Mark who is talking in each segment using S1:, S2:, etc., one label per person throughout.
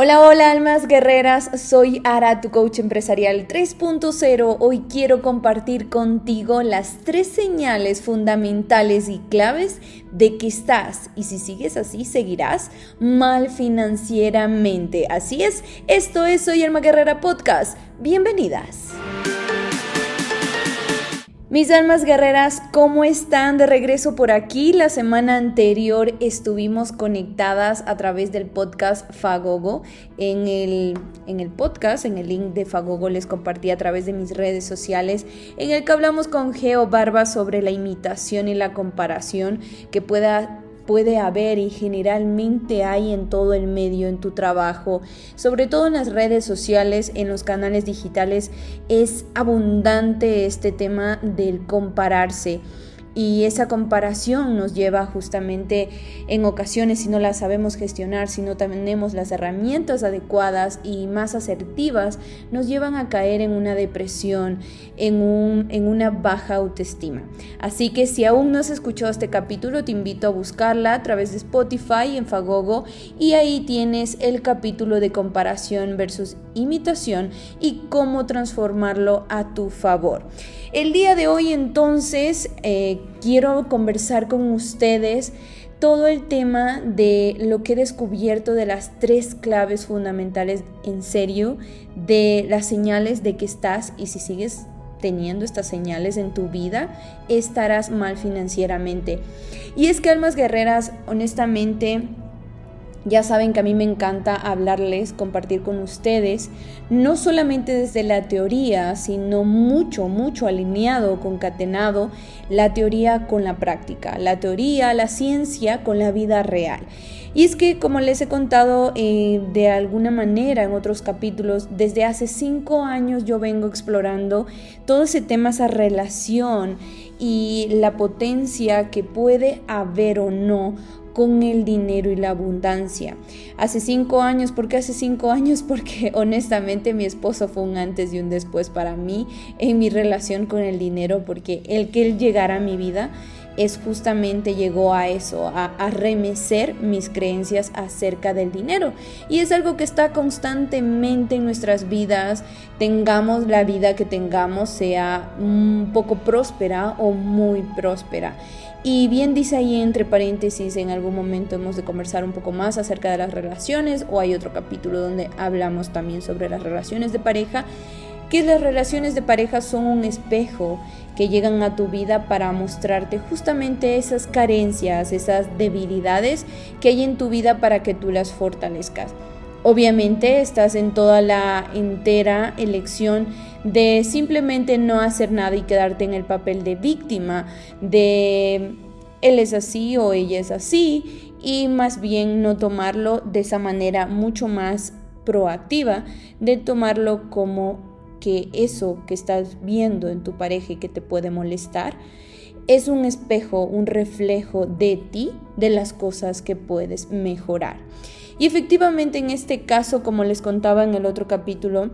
S1: Hola, hola almas guerreras, soy Ara, tu coach empresarial 3.0. Hoy quiero compartir contigo las tres señales fundamentales y claves de que estás, y si sigues así, seguirás mal financieramente. Así es, esto es Soy Alma Guerrera Podcast. Bienvenidas. Mis almas guerreras, ¿cómo están de regreso por aquí? La semana anterior estuvimos conectadas a través del podcast Fagogo. En el, en el podcast, en el link de Fagogo les compartí a través de mis redes sociales, en el que hablamos con Geo Barba sobre la imitación y la comparación que pueda puede haber y generalmente hay en todo el medio, en tu trabajo, sobre todo en las redes sociales, en los canales digitales, es abundante este tema del compararse. Y esa comparación nos lleva justamente en ocasiones, si no la sabemos gestionar, si no tenemos las herramientas adecuadas y más asertivas, nos llevan a caer en una depresión, en, un, en una baja autoestima. Así que si aún no has escuchado este capítulo, te invito a buscarla a través de Spotify en Fagogo y ahí tienes el capítulo de comparación versus imitación y cómo transformarlo a tu favor. El día de hoy entonces eh, quiero conversar con ustedes todo el tema de lo que he descubierto de las tres claves fundamentales en serio, de las señales de que estás y si sigues teniendo estas señales en tu vida, estarás mal financieramente. Y es que almas guerreras, honestamente, ya saben que a mí me encanta hablarles, compartir con ustedes, no solamente desde la teoría, sino mucho, mucho alineado, concatenado, la teoría con la práctica, la teoría, la ciencia con la vida real. Y es que, como les he contado eh, de alguna manera en otros capítulos, desde hace cinco años yo vengo explorando todo ese tema, esa relación y la potencia que puede haber o no con el dinero y la abundancia. Hace cinco años, ¿por qué hace cinco años? Porque honestamente mi esposo fue un antes y un después para mí en mi relación con el dinero, porque el que él llegara a mi vida es justamente llegó a eso, a, a, remecer mis creencias acerca del dinero. Y es algo que está constantemente en nuestras vidas, tengamos la vida que tengamos, sea un poco próspera o muy próspera. Y bien dice ahí entre paréntesis, en algún momento hemos de conversar un poco más acerca de las relaciones o hay otro capítulo donde hablamos también sobre las relaciones de pareja, que las relaciones de pareja son un espejo que llegan a tu vida para mostrarte justamente esas carencias, esas debilidades que hay en tu vida para que tú las fortalezcas. Obviamente estás en toda la entera elección de simplemente no hacer nada y quedarte en el papel de víctima, de él es así o ella es así, y más bien no tomarlo de esa manera mucho más proactiva, de tomarlo como que eso que estás viendo en tu pareja y que te puede molestar, es un espejo, un reflejo de ti, de las cosas que puedes mejorar. Y efectivamente en este caso, como les contaba en el otro capítulo,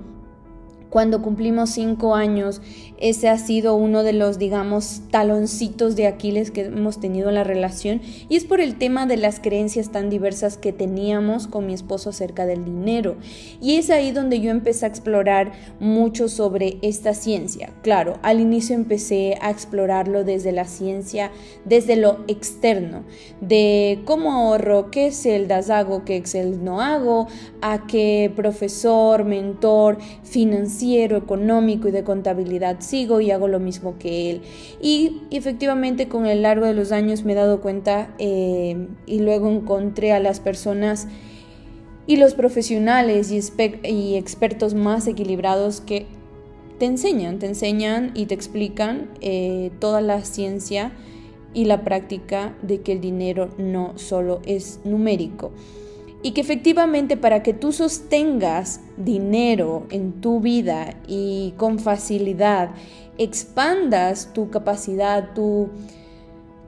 S1: cuando cumplimos cinco años, ese ha sido uno de los, digamos, taloncitos de Aquiles que hemos tenido en la relación y es por el tema de las creencias tan diversas que teníamos con mi esposo acerca del dinero. Y es ahí donde yo empecé a explorar mucho sobre esta ciencia. Claro, al inicio empecé a explorarlo desde la ciencia, desde lo externo, de cómo ahorro, qué celdas hago, qué Excel no hago, a qué profesor, mentor, financiero, económico y de contabilidad sigo y hago lo mismo que él. Y efectivamente con el largo de los años me he dado cuenta eh, y luego encontré a las personas y los profesionales y, expertos más equilibrados que te enseñan, te enseñan y te explican eh, toda la ciencia y la práctica de que el dinero no solo es numérico y que efectivamente para que tú sostengas dinero en tu vida y con facilidad expandas tu capacidad, tu,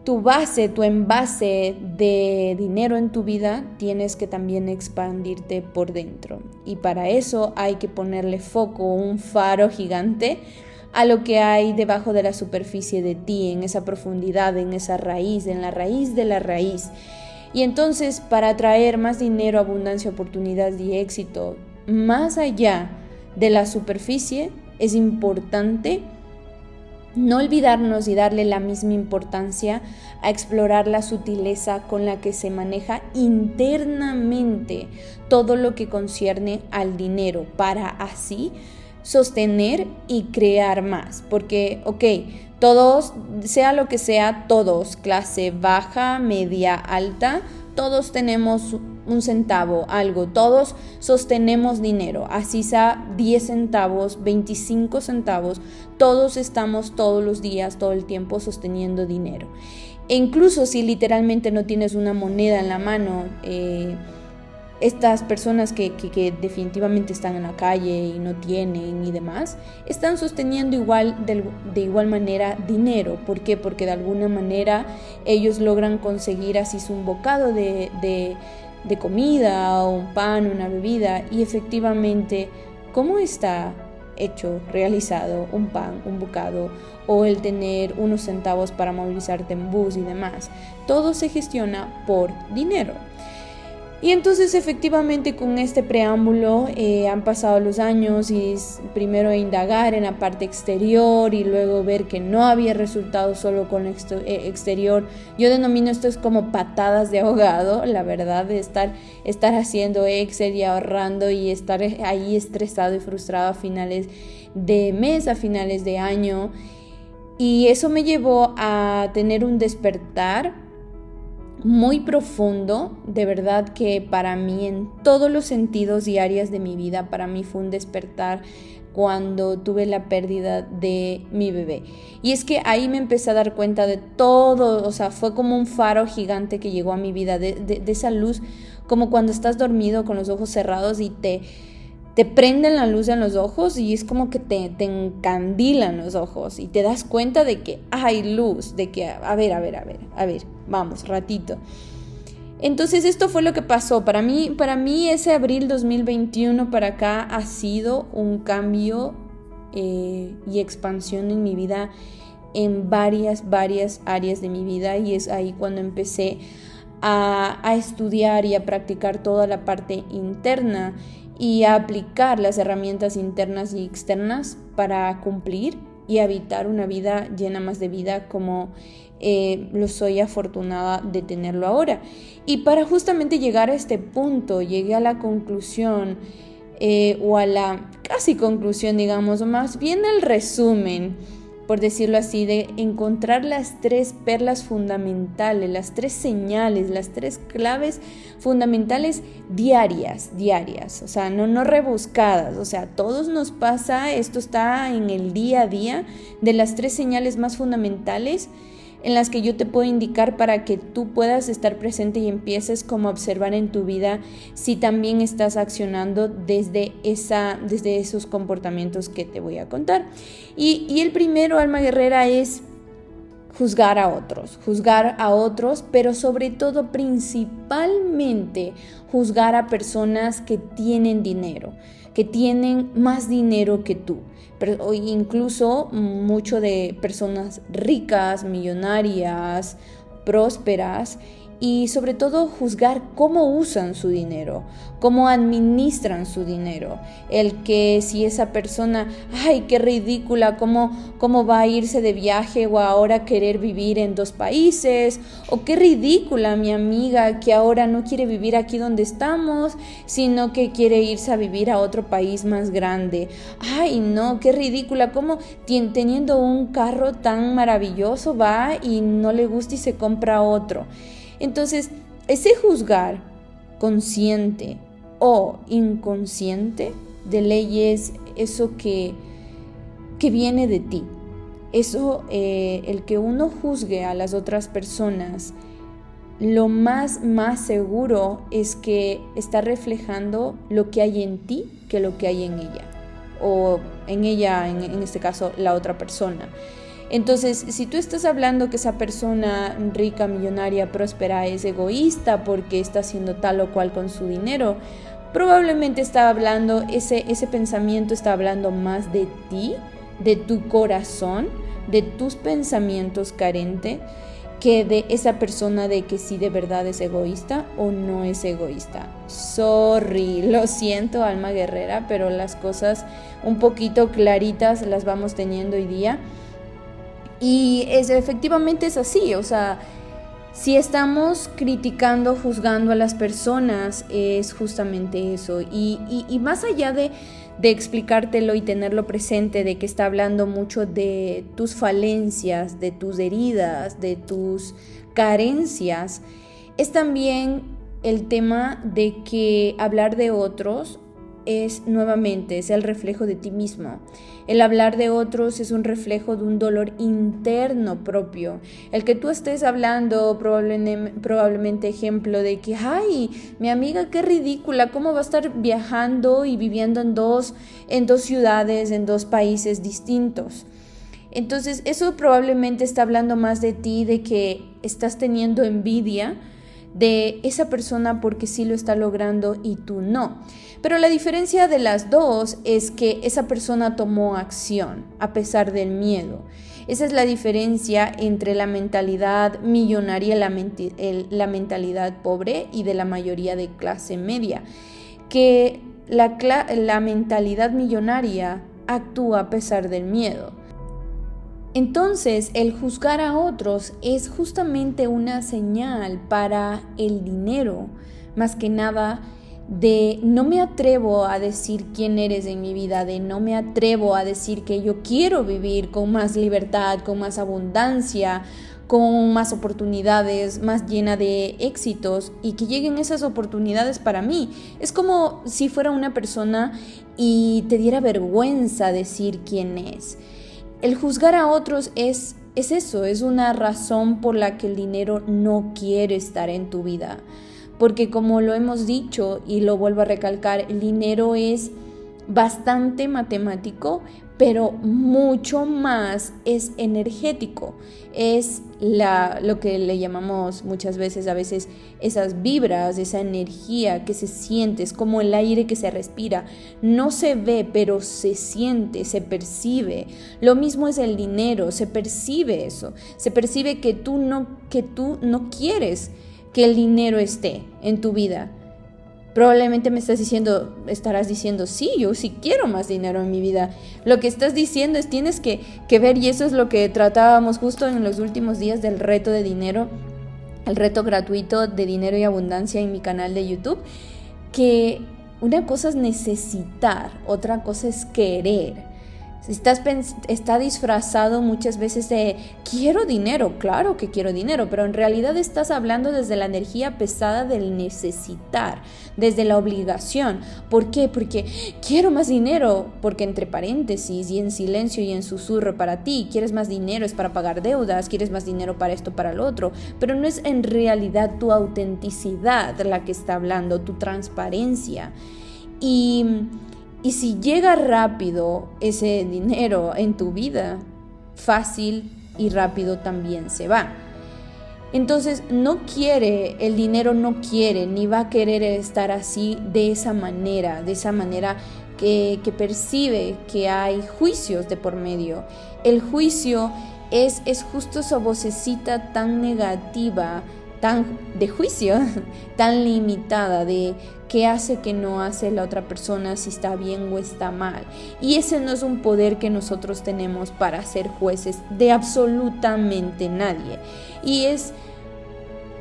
S1: tu base, tu envase de dinero en tu vida, tienes que también expandirte por dentro. Y para eso hay que ponerle foco, un faro gigante a lo que hay debajo de la superficie de ti, en esa profundidad, en esa raíz, en la raíz de la raíz. Y entonces, para atraer más dinero, abundancia, oportunidad y éxito, más allá de la superficie, es importante no olvidarnos y darle la misma importancia a explorar la sutileza con la que se maneja internamente todo lo que concierne al dinero para así sostener y crear más. Porque, ok, todos, sea lo que sea, todos, clase baja, media, alta, todos tenemos un centavo, algo, todos sostenemos dinero, así sea 10 centavos, 25 centavos, todos estamos todos los días, todo el tiempo sosteniendo dinero. E incluso si literalmente no tienes una moneda en la mano, eh, estas personas que, definitivamente están en la calle y no tienen y demás, están sosteniendo igual de, igual manera dinero. ¿Por qué? Porque de alguna manera ellos logran conseguir así un bocado de, comida o un pan, una bebida y efectivamente, ¿cómo está hecho, realizado un pan, un bocado o el tener unos centavos para movilizarte en bus y demás? Todo se gestiona por dinero. Y entonces efectivamente con este preámbulo eh, han pasado los años y primero indagar en la parte exterior y luego ver que no había resultado solo con eh, exterior. Yo denomino esto es como patadas de ahogado, la verdad, de estar, estar haciendo Excel y ahorrando y estar ahí estresado y frustrado a finales de mes, a finales de año. Y eso me llevó a tener un despertar muy profundo, de verdad que para mí en todos los sentidos y áreas de mi vida, para mí fue un despertar cuando tuve la pérdida de mi bebé. Y es que ahí me empecé a dar cuenta de todo, o sea, fue como un faro gigante que llegó a mi vida, de, de esa luz, como cuando estás dormido con los ojos cerrados y te te prenden la luz en los ojos y es como que te, te encandilan los ojos y te das cuenta de que hay luz, de que, a ver, a ver, a ver, a ver, vamos, ratito. Entonces esto fue lo que pasó. Para mí, para mí ese abril 2021 para acá ha sido un cambio eh, y expansión en mi vida en varias, varias áreas de mi vida y es ahí cuando empecé a, a estudiar y a practicar toda la parte interna y a aplicar las herramientas internas y externas para cumplir y habitar una vida llena más de vida como eh, lo soy afortunada de tenerlo ahora. Y para justamente llegar a este punto, llegué a la conclusión eh, o a la casi conclusión, digamos, más bien el resumen por decirlo así, de encontrar las tres perlas fundamentales, las tres señales, las tres claves fundamentales diarias, diarias, o sea, no, no rebuscadas, o sea, a todos nos pasa, esto está en el día a día, de las tres señales más fundamentales en las que yo te puedo indicar para que tú puedas estar presente y empieces como a observar en tu vida si también estás accionando desde, esa, desde esos comportamientos que te voy a contar. Y, y el primero, alma guerrera, es juzgar a otros, juzgar a otros, pero sobre todo principalmente juzgar a personas que tienen dinero, que tienen más dinero que tú pero incluso mucho de personas ricas, millonarias, prósperas y sobre todo juzgar cómo usan su dinero, cómo administran su dinero. El que si esa persona, ay, qué ridícula, cómo, cómo va a irse de viaje o ahora querer vivir en dos países, o qué ridícula mi amiga que ahora no quiere vivir aquí donde estamos, sino que quiere irse a vivir a otro país más grande. Ay, no, qué ridícula, cómo teniendo un carro tan maravilloso va y no le gusta y se compra otro. Entonces, ese juzgar consciente o inconsciente de ley es eso que, que viene de ti. Eso, eh, el que uno juzgue a las otras personas, lo más, más seguro es que está reflejando lo que hay en ti que lo que hay en ella. O en ella, en este caso, la otra persona. Entonces, si tú estás hablando que esa persona rica, millonaria, próspera es egoísta porque está haciendo tal o cual con su dinero, probablemente está hablando, ese, ese pensamiento está hablando más de ti, de tu corazón, de tus pensamientos carentes que de esa persona de que si de verdad es egoísta o no es egoísta. Sorry, lo siento alma guerrera, pero las cosas un poquito claritas las vamos teniendo hoy día. Y es, efectivamente es así, o sea, si estamos criticando, juzgando a las personas, es justamente eso. Y, y más allá de de explicártelo y tenerlo presente, de que está hablando mucho de tus falencias, de tus heridas, de tus carencias, es también el tema de que hablar de otros es nuevamente, es el reflejo de ti mismo. El hablar de otros es un reflejo de un dolor interno propio. El que tú estés hablando, probablemente, ejemplo de que, ay, mi amiga, qué ridícula, ¿cómo va a estar viajando y viviendo en dos, en dos ciudades, en dos países distintos? Entonces, eso probablemente está hablando más de ti, de que estás teniendo envidia de esa persona porque sí lo está logrando y tú no. Pero la diferencia de las dos es que esa persona tomó acción a pesar del miedo. Esa es la diferencia entre la mentalidad millonaria y la, mentalidad pobre y de la mayoría de clase media. Que la, la mentalidad millonaria actúa a pesar del miedo. Entonces, el juzgar a otros es justamente una señal para el dinero, más que nada de no me atrevo a decir quién eres en mi vida, de no me atrevo a decir que yo quiero vivir con más libertad, con más abundancia, con más oportunidades, más llena de éxitos y que lleguen esas oportunidades para mí. Es como si fuera una persona y te diera vergüenza decir quién es. El juzgar a otros es es eso, es una razón por la que el dinero no quiere estar en tu vida. Porque como lo hemos dicho y lo vuelvo a recalcar, el dinero es bastante matemático, pero mucho más es energético. Es la, lo que le llamamos muchas veces, a veces, esas vibras, esa energía que se siente, es como el aire que se respira. No se ve, pero se siente, se percibe. Lo mismo es el dinero, se percibe eso. Se percibe que tú no, que tú no quieres que el dinero esté en tu vida. Probablemente me estás diciendo, estarás diciendo, sí, yo sí quiero más dinero en mi vida. Lo que estás diciendo es tienes que, que ver, y eso es lo que tratábamos justo en los últimos días del reto de dinero, el reto gratuito de dinero y abundancia en mi canal de YouTube, que una cosa es necesitar, otra cosa es querer. Estás, está disfrazado muchas veces de quiero dinero, claro que quiero dinero, pero en realidad estás hablando desde la energía pesada del necesitar, desde la obligación. ¿Por qué? Porque quiero más dinero, porque entre paréntesis y en silencio y en susurro para ti, quieres más dinero es para pagar deudas, quieres más dinero para esto, para lo otro, pero no es en realidad tu autenticidad la que está hablando, tu transparencia. Y y si llega rápido ese dinero en tu vida, fácil y rápido también se va. Entonces no quiere, el dinero no quiere, ni va a querer estar así de esa manera, de esa manera que, percibe que hay juicios de por medio. El juicio es, es justo esa vocecita tan negativa tan de juicio, tan limitada de qué hace que no hace la otra persona, si está bien o está mal. Y ese no es un poder que nosotros tenemos para ser jueces de absolutamente nadie. Y es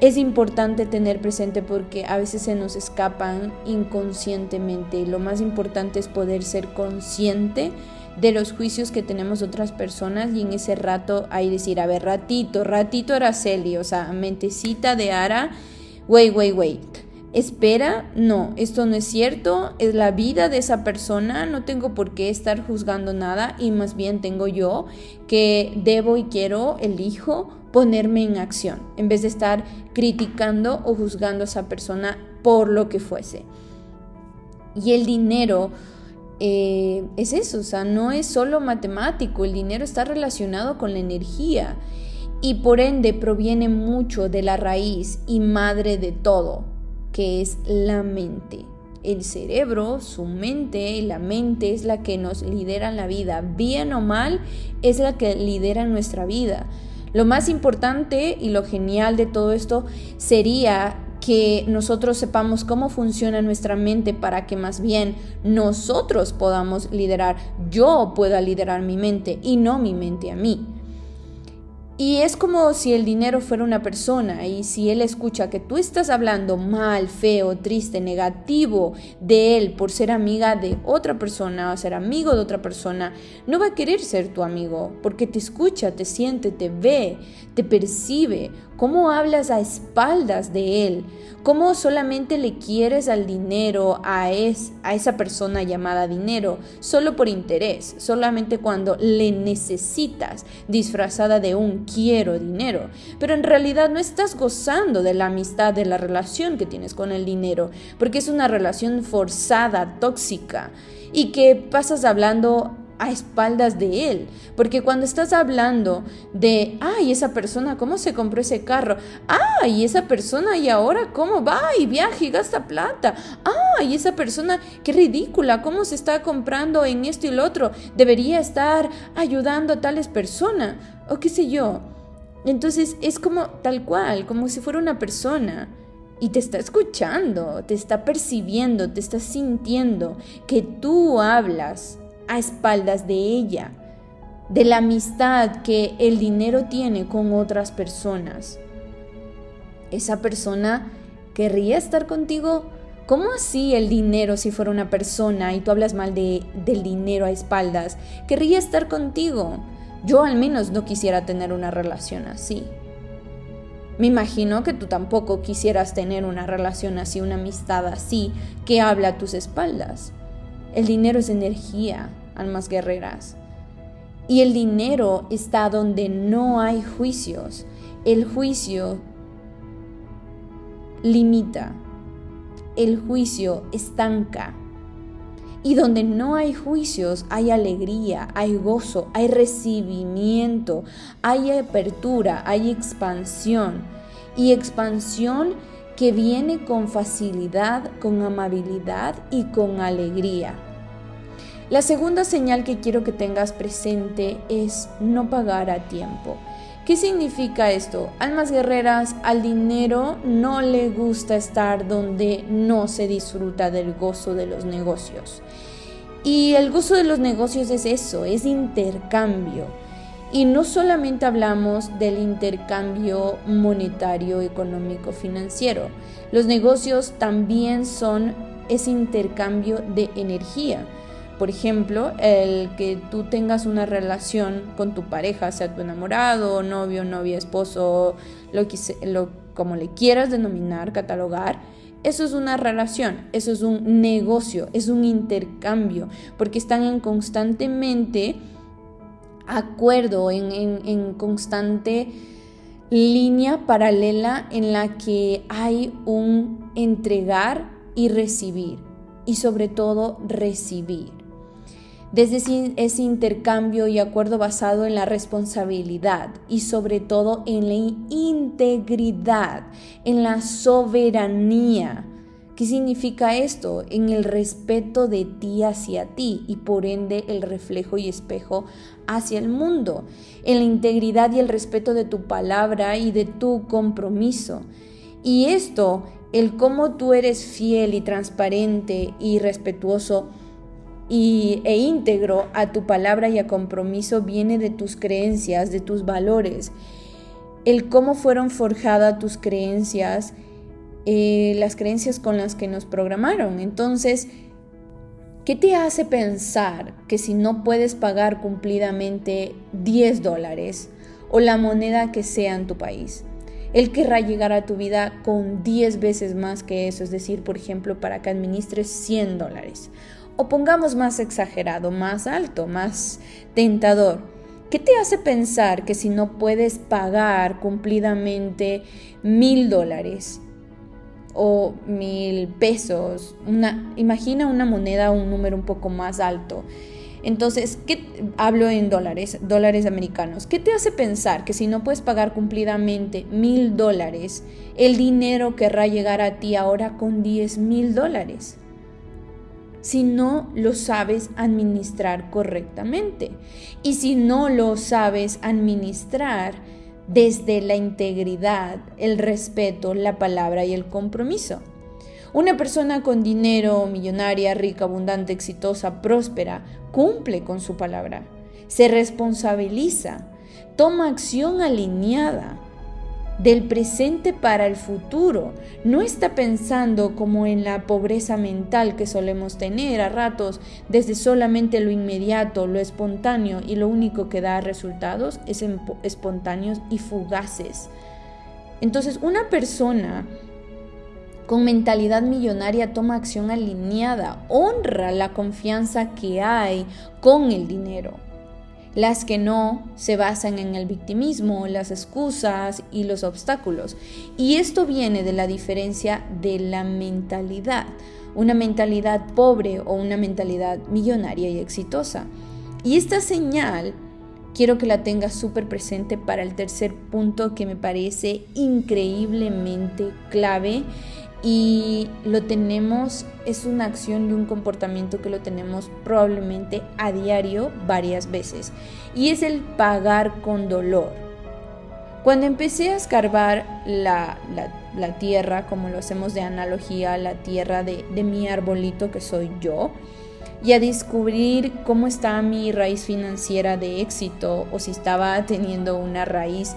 S1: es importante tener presente porque a veces se nos escapan inconscientemente. Lo más importante es poder ser consciente de los juicios que tenemos otras personas y en ese rato hay decir, a ver, ratito, ratito Araceli, o sea, mentecita de Ara, wait, wait, wait. Espera, no, esto no es cierto, es la vida de esa persona, no tengo por qué estar juzgando nada y más bien tengo yo que debo y quiero, elijo ponerme en acción en vez de estar criticando o juzgando a esa persona por lo que fuese. Y el dinero eh, es eso, o sea, no es solo matemático, el dinero está relacionado con la energía y por ende proviene mucho de la raíz y madre de todo, que es la mente. El cerebro, su mente, la mente es la que nos lidera en la vida, bien o mal, es la que lidera nuestra vida. Lo más importante y lo genial de todo esto sería que nosotros sepamos cómo funciona nuestra mente para que más bien nosotros podamos liderar, yo pueda liderar mi mente y no mi mente a mí. Y es como si el dinero fuera una persona y si él escucha que tú estás hablando mal, feo, triste, negativo de él por ser amiga de otra persona o ser amigo de otra persona, no va a querer ser tu amigo porque te escucha, te siente, te ve, te percibe, cómo hablas a espaldas de él, cómo solamente le quieres al dinero a, es, a esa persona llamada dinero, solo por interés, solamente cuando le necesitas, disfrazada de un quiero dinero, pero en realidad no estás gozando de la amistad, de la relación que tienes con el dinero, porque es una relación forzada, tóxica, y que pasas hablando a espaldas de él. Porque cuando estás hablando de, ay, esa persona, ¿cómo se compró ese carro? Ay, esa persona, ¿y ahora cómo va y viaja y gasta plata? Ay, esa persona, qué ridícula, ¿cómo se está comprando en esto y lo otro? Debería estar ayudando a tales personas, o qué sé yo. Entonces es como tal cual, como si fuera una persona. Y te está escuchando, te está percibiendo, te está sintiendo que tú hablas a espaldas de ella, de la amistad que el dinero tiene con otras personas. Esa persona querría estar contigo. ¿Cómo así el dinero, si fuera una persona y tú hablas mal de, del dinero a espaldas, querría estar contigo? Yo al menos no quisiera tener una relación así. Me imagino que tú tampoco quisieras tener una relación así, una amistad así, que habla a tus espaldas. El dinero es energía, almas guerreras. Y el dinero está donde no hay juicios. El juicio limita. El juicio estanca. Y donde no hay juicios hay alegría, hay gozo, hay recibimiento, hay apertura, hay expansión. Y expansión que viene con facilidad, con amabilidad y con alegría. La segunda señal que quiero que tengas presente es no pagar a tiempo. ¿Qué significa esto? Almas guerreras, al dinero no le gusta estar donde no se disfruta del gozo de los negocios. Y el gozo de los negocios es eso, es intercambio. Y no solamente hablamos del intercambio monetario, económico, financiero. Los negocios también son ese intercambio de energía. Por ejemplo, el que tú tengas una relación con tu pareja, sea tu enamorado, novio, novia, esposo, lo que lo, como le quieras denominar, catalogar, eso es una relación, eso es un negocio, es un intercambio, porque están en constantemente acuerdo, en, en constante línea paralela en la que hay un entregar y recibir, y sobre todo recibir desde ese intercambio y acuerdo basado en la responsabilidad y sobre todo en la integridad, en la soberanía. ¿Qué significa esto? En el respeto de ti hacia ti y por ende el reflejo y espejo hacia el mundo, en la integridad y el respeto de tu palabra y de tu compromiso. Y esto, el cómo tú eres fiel y transparente y respetuoso, y, e íntegro a tu palabra y a compromiso viene de tus creencias, de tus valores. El cómo fueron forjadas tus creencias, eh, las creencias con las que nos programaron. Entonces, ¿qué te hace pensar que si no puedes pagar cumplidamente 10 dólares o la moneda que sea en tu país, él querrá llegar a tu vida con 10 veces más que eso, es decir, por ejemplo, para que administres 100 dólares o pongamos más exagerado, más alto, más tentador. ¿Qué te hace pensar que si no puedes pagar cumplidamente mil dólares o mil pesos, imagina una moneda, un número un poco más alto? Entonces, ¿qué, hablo en dólares, dólares americanos. ¿Qué te hace pensar que si no puedes pagar cumplidamente mil dólares, el dinero querrá llegar a ti ahora con diez mil dólares? Si no lo sabes administrar correctamente. Y si no lo sabes administrar, desde la integridad, el respeto, la palabra y el compromiso. Una persona con dinero, millonaria, rica, abundante, exitosa, próspera, cumple con su palabra, se responsabiliza, toma acción alineada, del presente para el futuro. No está pensando como en la pobreza mental que solemos tener a ratos, desde solamente lo inmediato, lo espontáneo y lo único que da resultados es espontáneos y fugaces. Entonces, una persona con mentalidad millonaria toma acción alineada, honra la confianza que hay con el dinero. Las que no se basan en el victimismo, las excusas y los obstáculos. Y esto viene de la diferencia de la mentalidad. Una mentalidad pobre o una mentalidad millonaria y exitosa. Y esta señal quiero que la tengas súper presente para el tercer punto que me parece increíblemente clave y lo tenemos, es una acción y un comportamiento que lo tenemos probablemente a diario varias veces y es el pagar con dolor. Cuando empecé a escarbar la, tierra, como lo hacemos de analogía, la tierra de, de mi arbolito que soy yo, y a descubrir cómo está mi raíz financiera de éxito o si estaba teniendo una raíz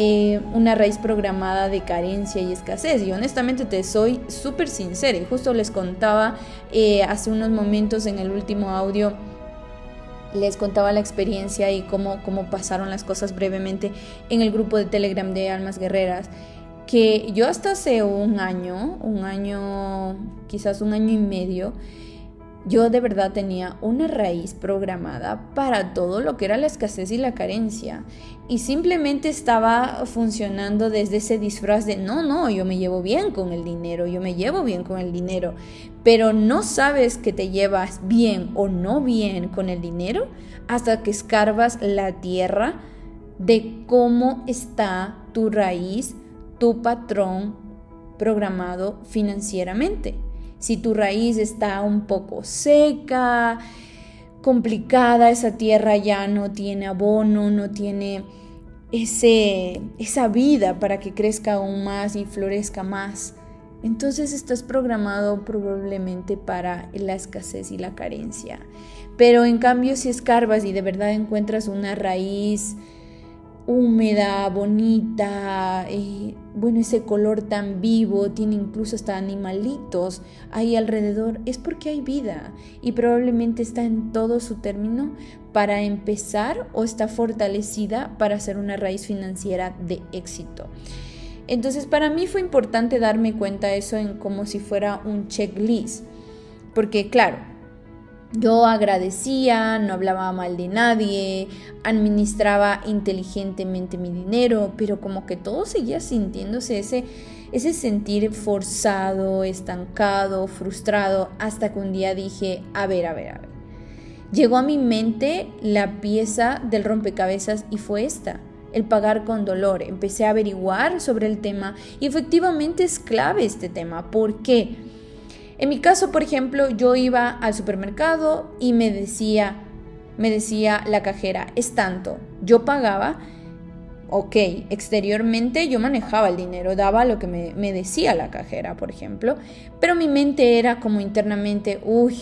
S1: eh, una raíz programada de carencia y escasez. Y honestamente te soy súper sincera. Y justo les contaba eh, hace unos momentos en el último audio les contaba la experiencia y cómo, cómo pasaron las cosas brevemente en el grupo de Telegram de Almas Guerreras, que yo hasta hace un año, un año, quizás un año y medio, yo de verdad tenía una raíz programada para todo lo que era la escasez y la carencia. Y simplemente estaba funcionando desde ese disfraz de, no, no, yo me llevo bien con el dinero, yo me llevo bien con el dinero. Pero no sabes que te llevas bien o no bien con el dinero hasta que escarbas la tierra de cómo está tu raíz, tu patrón programado financieramente si tu raíz está un poco seca, complicada, esa tierra ya no tiene abono, no tiene ese, esa vida para que crezca aún más y florezca más. Entonces estás programado probablemente para la escasez y la carencia. Pero en cambio si escarbas y de verdad encuentras una raíz húmeda, bonita, eh, bueno, ese color tan vivo, tiene incluso hasta animalitos ahí alrededor, es porque hay vida y probablemente está en todo su término para empezar o está fortalecida para hacer una raíz financiera de éxito. Entonces para mí fue importante darme cuenta eso en como si fuera un checklist, porque claro, yo agradecía, no hablaba mal de nadie, administraba inteligentemente mi dinero, pero como que todo seguía sintiéndose ese, ese sentir forzado, estancado, frustrado, hasta que un día dije, a ver, a ver, a ver. Llegó a mi mente la pieza del rompecabezas y fue esta, el pagar con dolor. Empecé a averiguar sobre el tema y efectivamente es clave este tema. ¿Por qué? En mi caso, por ejemplo, yo iba al supermercado y me decía, me decía la cajera, es tanto. Yo pagaba, ok, exteriormente yo manejaba el dinero, daba lo que me, me decía la cajera, por ejemplo, pero mi mente era como internamente, uy,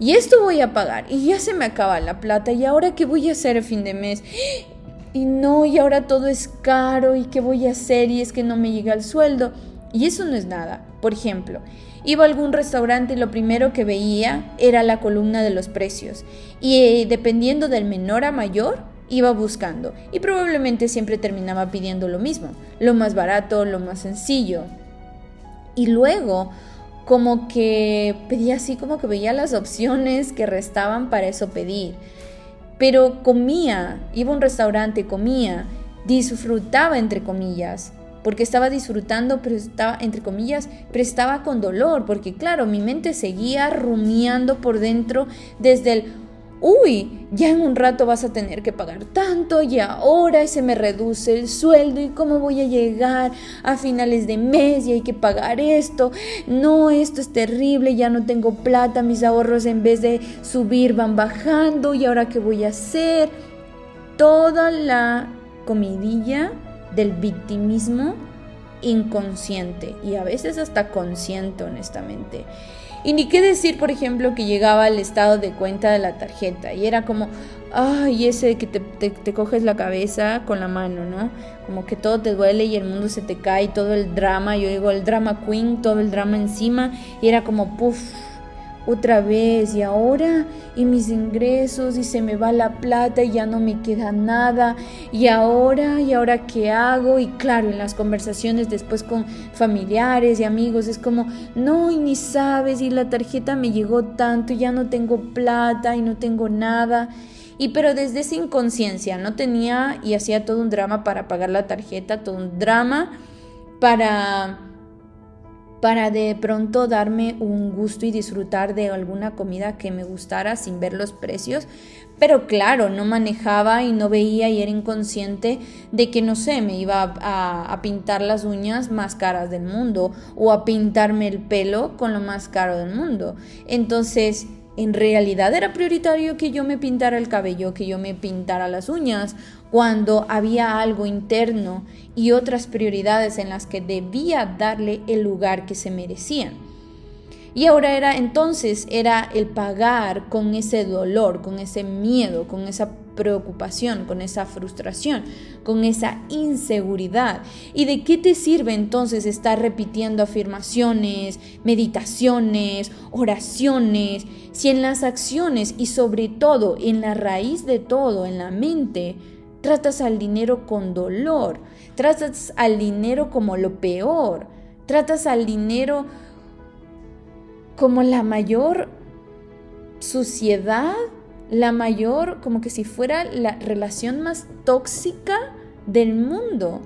S1: y esto voy a pagar, y ya se me acaba la plata, y ahora qué voy a hacer el fin de mes. Y no, y ahora todo es caro, y qué voy a hacer, y es que no me llega el sueldo. Y eso no es nada. Por ejemplo, Iba a algún restaurante y lo primero que veía era la columna de los precios. Y eh, dependiendo del menor a mayor, iba buscando. Y probablemente siempre terminaba pidiendo lo mismo. Lo más barato, lo más sencillo. Y luego, como que pedía así, como que veía las opciones que restaban para eso pedir. Pero comía, iba a un restaurante, comía, disfrutaba entre comillas porque estaba disfrutando, pero estaba, entre comillas, pero estaba con dolor, porque claro, mi mente seguía rumiando por dentro desde el, uy, ya en un rato vas a tener que pagar tanto y ahora se me reduce el sueldo y cómo voy a llegar a finales de mes y hay que pagar esto, no, esto es terrible, ya no tengo plata, mis ahorros en vez de subir van bajando y ahora qué voy a hacer. Toda la comidilla del victimismo inconsciente y a veces hasta consciente, honestamente. Y ni qué decir, por ejemplo, que llegaba al estado de cuenta de la tarjeta y era como, ay, ese que te, te, coges la cabeza con la mano, ¿no? Como que todo te duele y el mundo se te cae, todo el drama, yo digo el drama queen, todo el drama encima y era como, puff, otra vez y ahora y mis ingresos y se me va la plata y ya no me queda nada. Y ahora y ahora qué hago y claro en las conversaciones después con familiares y amigos es como no y ni sabes y la tarjeta me llegó tanto y ya no tengo plata y no tengo nada y pero desde esa inconsciencia no tenía y hacía todo un drama para pagar la tarjeta todo un drama para para de pronto darme un gusto y disfrutar de alguna comida que me gustara sin ver los precios. Pero claro, no manejaba y no veía y era inconsciente de que, no sé, me iba a, a, pintar las uñas más caras del mundo o a pintarme el pelo con lo más caro del mundo. Entonces, en realidad era prioritario que yo me pintara el cabello, que yo me pintara las uñas cuando había algo interno y otras prioridades en las que debía darle el lugar que se merecían. Y ahora era entonces era el pagar con ese dolor, con ese miedo, con esa preocupación, con esa frustración, con esa inseguridad. ¿Y de qué te sirve entonces estar repitiendo afirmaciones, meditaciones, oraciones, si en las acciones y sobre todo en la raíz de todo, en la mente, Tratas al dinero con dolor, tratas al dinero como lo peor, tratas al dinero como la mayor suciedad, la mayor, como que si fuera la relación más tóxica del mundo.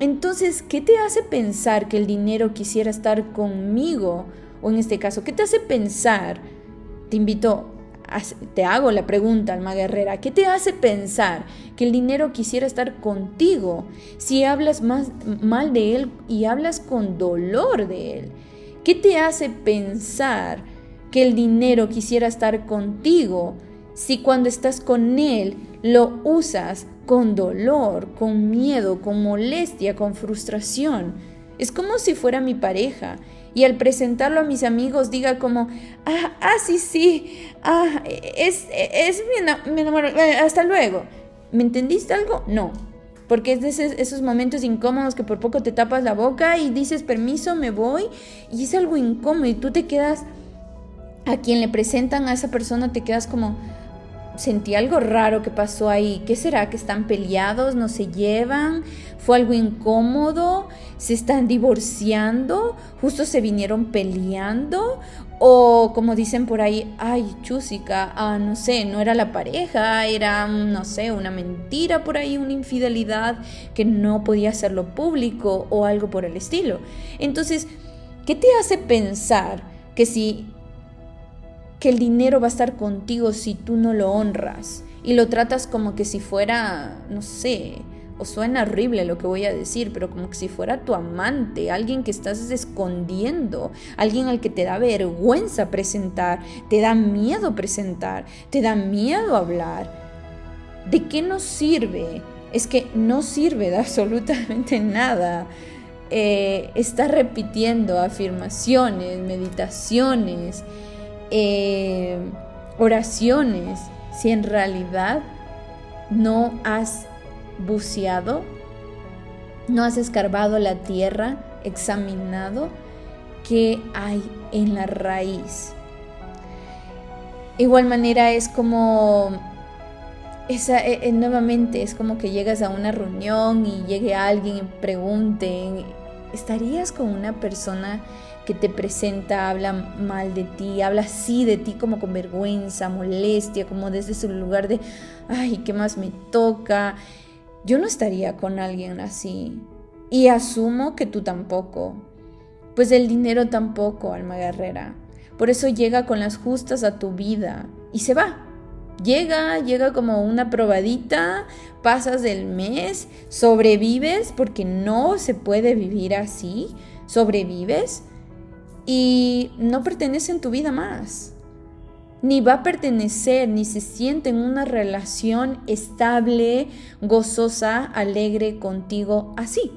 S1: Entonces, ¿qué te hace pensar que el dinero quisiera estar conmigo? O en este caso, ¿qué te hace pensar? Te invito te hago la pregunta, Alma Guerrera, ¿qué te hace pensar que el dinero quisiera estar contigo si hablas más mal de él y hablas con dolor de él? ¿Qué te hace pensar que el dinero quisiera estar contigo si cuando estás con él lo usas con dolor, con miedo, con molestia, con frustración? Es como si fuera mi pareja y al presentarlo a mis amigos diga como, ah, ah sí, sí, ah, es, es mi, enamorado, eh, hasta luego. ¿Me entendiste algo? No. Porque es de esos, momentos incómodos que por poco te tapas la boca y dices permiso, me voy, y es algo incómodo y tú te quedas, a quien le presentan a esa persona te quedas como, sentí algo raro que pasó ahí. ¿Qué será? ¿Que están peleados? ¿No se llevan? ¿Fue algo incómodo? ¿Se están divorciando? ¿Justo se vinieron peleando? O como dicen por ahí, ay, chúsica, ah, no sé, no era la pareja, era, no sé, una mentira por ahí, una infidelidad que no podía hacerlo público o algo por el estilo. Entonces, ¿qué te hace pensar que si que el dinero va a estar contigo si tú no lo honras y lo tratas como que si fuera, no sé, o suena horrible lo que voy a decir, pero como que si fuera tu amante, alguien que estás escondiendo, alguien al que te da vergüenza presentar, te da miedo presentar, te da miedo hablar. ¿De qué nos sirve? Es que no sirve de absolutamente nada. Eh, está repitiendo afirmaciones, meditaciones, eh, oraciones si en realidad no has buceado, no has escarbado la tierra, examinado qué hay en la raíz. Igual manera es como esa, eh, eh, nuevamente es como que llegas a una reunión y llegue alguien y pregunte, ¿estarías con una persona que te presenta, habla mal de ti, habla así de ti como con vergüenza, molestia, como desde su lugar de, ay, ¿qué más me toca? Yo no estaría con alguien así. Y asumo que tú tampoco. Pues el dinero tampoco, alma guerrera. Por eso llega con las justas a tu vida y se va. Llega, llega como una probadita, pasas del mes, sobrevives porque no se puede vivir así, sobrevives y no pertenece en tu vida más. Ni va a pertenecer, ni se siente en una relación estable, gozosa, alegre contigo así.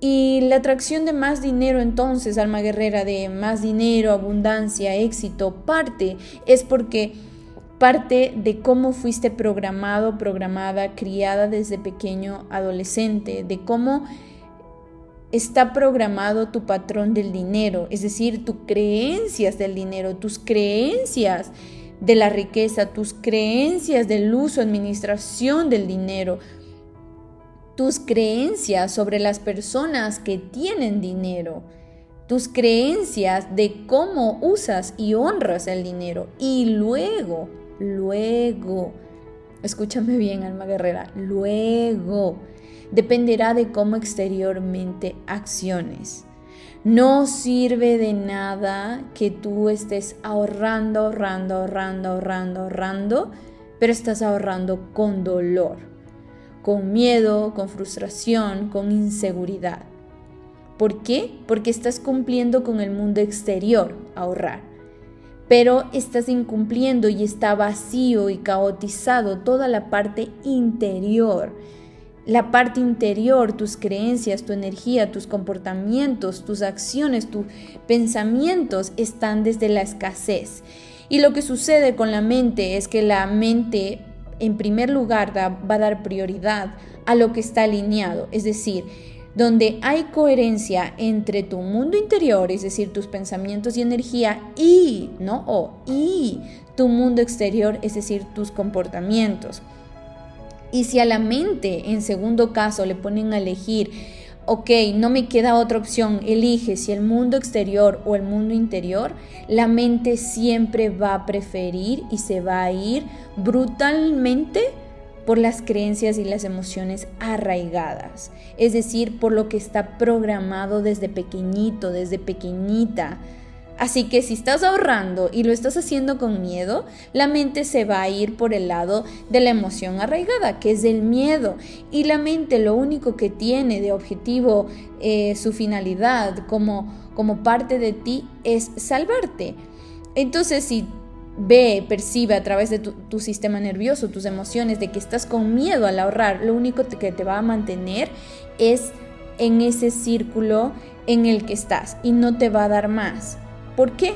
S1: Y la atracción de más dinero entonces, alma guerrera, de más dinero, abundancia, éxito, parte es porque parte de cómo fuiste programado, programada, criada desde pequeño, adolescente, de cómo está programado tu patrón del dinero, es decir, tus creencias del dinero, tus creencias de la riqueza, tus creencias del uso, administración del dinero, tus creencias sobre las personas que tienen dinero, tus creencias de cómo usas y honras el dinero. Y luego, luego, escúchame bien, alma guerrera, luego dependerá de cómo exteriormente acciones. No sirve de nada que tú estés ahorrando, ahorrando, ahorrando, ahorrando, ahorrando, pero estás ahorrando con dolor, con miedo, con frustración, con inseguridad. ¿Por qué? Porque estás cumpliendo con el mundo exterior, ahorrar. Pero estás incumpliendo y está vacío y caotizado toda la parte interior la parte interior, tus creencias, tu energía, tus comportamientos, tus acciones, tus pensamientos están desde la escasez. Y lo que sucede con la mente es que la mente en primer lugar va a dar prioridad a lo que está alineado, es decir, donde hay coherencia entre tu mundo interior, es decir, tus pensamientos y energía, y, no, o, y tu mundo exterior, es decir, tus comportamientos. Y si a la mente, en segundo caso, le ponen a elegir, ok, no me queda otra opción, elige si el mundo exterior o el mundo interior, la mente siempre va a preferir y se va a ir brutalmente por las creencias y las emociones arraigadas, es decir, por lo que está programado desde pequeñito, desde pequeñita Así que si estás ahorrando y lo estás haciendo con miedo, la mente se va a ir por el lado de la emoción arraigada, que es el miedo. Y la mente lo único que tiene de objetivo, eh, su finalidad como, como parte de ti es salvarte. Entonces si ve, percibe a través de tu, tu, sistema nervioso, tus emociones, de que estás con miedo al ahorrar, lo único que te va a mantener es en ese círculo en el que estás y no te va a dar más. ¿Por qué?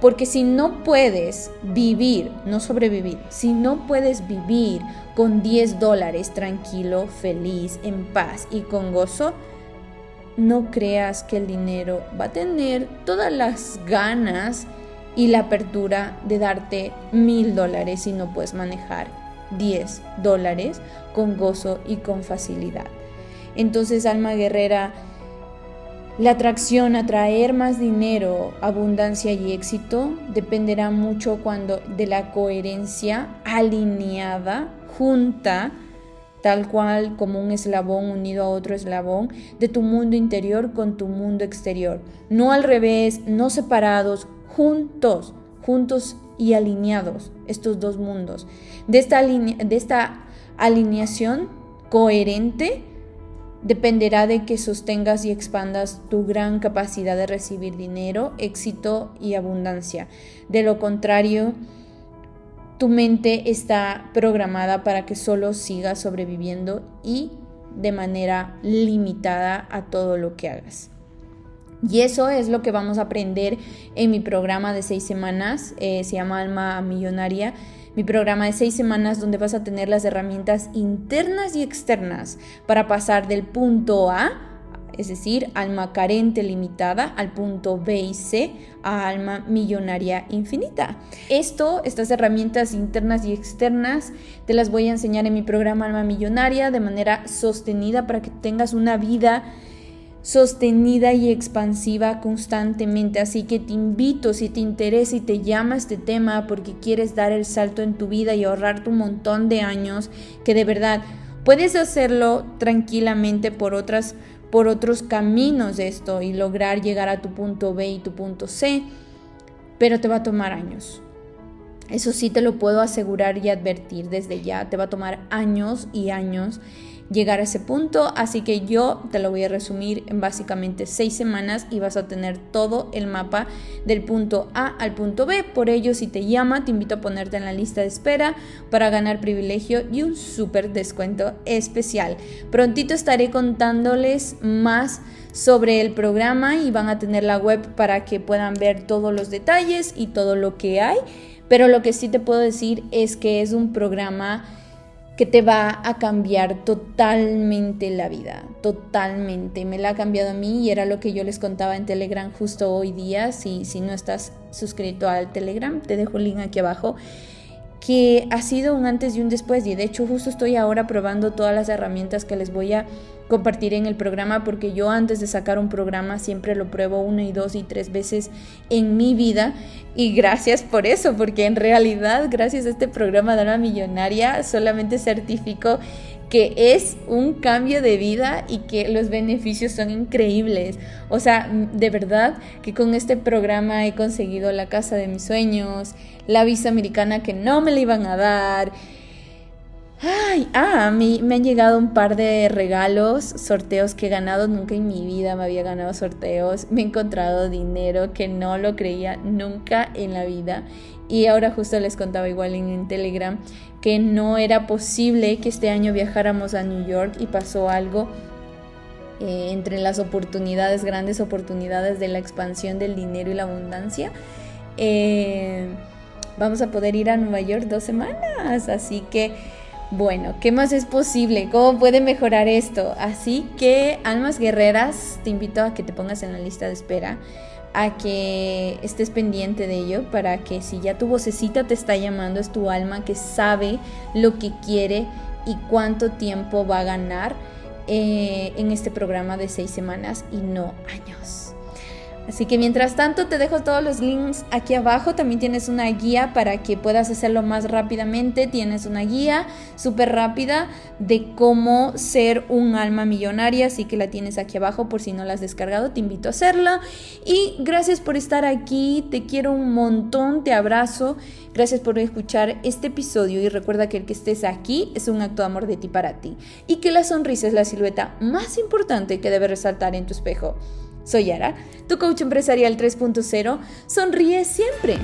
S1: Porque si no puedes vivir, no sobrevivir, si no puedes vivir con 10 dólares tranquilo, feliz, en paz y con gozo, no creas que el dinero va a tener todas las ganas y la apertura de darte mil dólares si no puedes manejar 10 dólares con gozo y con facilidad. Entonces, alma guerrera, la atracción a traer más dinero, abundancia y éxito dependerá mucho cuando de la coherencia alineada, junta, tal cual como un eslabón unido a otro eslabón, de tu mundo interior con tu mundo exterior. No al revés, no separados, juntos, juntos y alineados, estos dos mundos. De esta, de esta alineación coherente, dependerá de que sostengas y expandas tu gran capacidad de recibir dinero, éxito y abundancia. De lo contrario, tu mente está programada para que solo sigas sobreviviendo y de manera limitada a todo lo que hagas. Y eso es lo que vamos a aprender en mi programa de seis semanas, eh, se llama Alma Millonaria mi programa de seis semanas donde vas a tener las herramientas internas y externas para pasar del punto A, es decir, alma carente limitada, al punto B y C, a alma millonaria infinita. Esto, estas herramientas internas y externas, te las voy a enseñar en mi programa Alma Millonaria de manera sostenida para que tengas una vida sostenida y expansiva constantemente. Así que te invito, si te interesa y te llama este tema porque quieres dar el salto en tu vida y ahorrarte un montón de años, que de verdad puedes hacerlo tranquilamente por otras por otros caminos de esto y lograr llegar a tu punto B y tu punto C, pero te va a tomar años. Eso sí te lo puedo asegurar y advertir desde ya, te va a tomar años y años llegar a ese punto, así que yo te lo voy a resumir en básicamente seis semanas y vas a tener todo el mapa del punto A al punto B. Por ello, si te llama, te invito a ponerte en la lista de espera para ganar privilegio y un súper descuento especial. Prontito estaré contándoles más sobre el programa y van a tener la web para que puedan ver todos los detalles y todo lo que hay. Pero lo que sí te puedo decir es que es un programa que te va a cambiar totalmente la vida, totalmente. Me la ha cambiado a mí y era lo que yo les contaba en Telegram justo hoy día. Si, si no estás suscrito al Telegram, te dejo el link aquí abajo que ha sido un antes y un después y de hecho justo estoy ahora probando todas las herramientas que les voy a compartir en el programa porque yo antes de sacar un programa siempre lo pruebo una y dos y tres veces en mi vida y gracias por eso porque en realidad gracias a este programa de una millonaria solamente certifico que es un cambio de vida y que los beneficios son increíbles. O sea, de verdad que con este programa he conseguido la casa de mis sueños, la visa americana que no me la iban a dar. Ay, ah, a mí me han llegado un par de regalos, sorteos que he ganado. Nunca en mi vida me había ganado sorteos. Me he encontrado dinero que no lo creía nunca en la vida. Y ahora justo les contaba igual en, Telegram que no era posible que este año viajáramos a New York y pasó algo eh, entre las oportunidades, grandes oportunidades de la expansión del dinero y la abundancia. Eh, vamos a poder ir a Nueva York dos semanas, así que bueno, ¿qué más es posible? ¿Cómo puede mejorar esto? Así que, almas guerreras, te invito a que te pongas en la lista de espera, a que estés pendiente de ello, para que si ya tu vocecita te está llamando, es tu alma que sabe lo que quiere y cuánto tiempo va a ganar eh, en este programa de seis semanas y no años. Así que mientras tanto te dejo todos los links aquí abajo. También tienes una guía para que puedas hacerlo más rápidamente. Tienes una guía súper rápida de cómo ser un alma millonaria. Así que la tienes aquí abajo por si no la has descargado. Te invito a hacerla. Y gracias por estar aquí. Te quiero un montón. Te abrazo. Gracias por escuchar este episodio. Y recuerda que el que estés aquí es un acto de amor de ti para ti. Y que la sonrisa es la silueta más importante que debe resaltar en tu espejo. Soy Yara, tu coach empresarial 3.0. Sonríe siempre.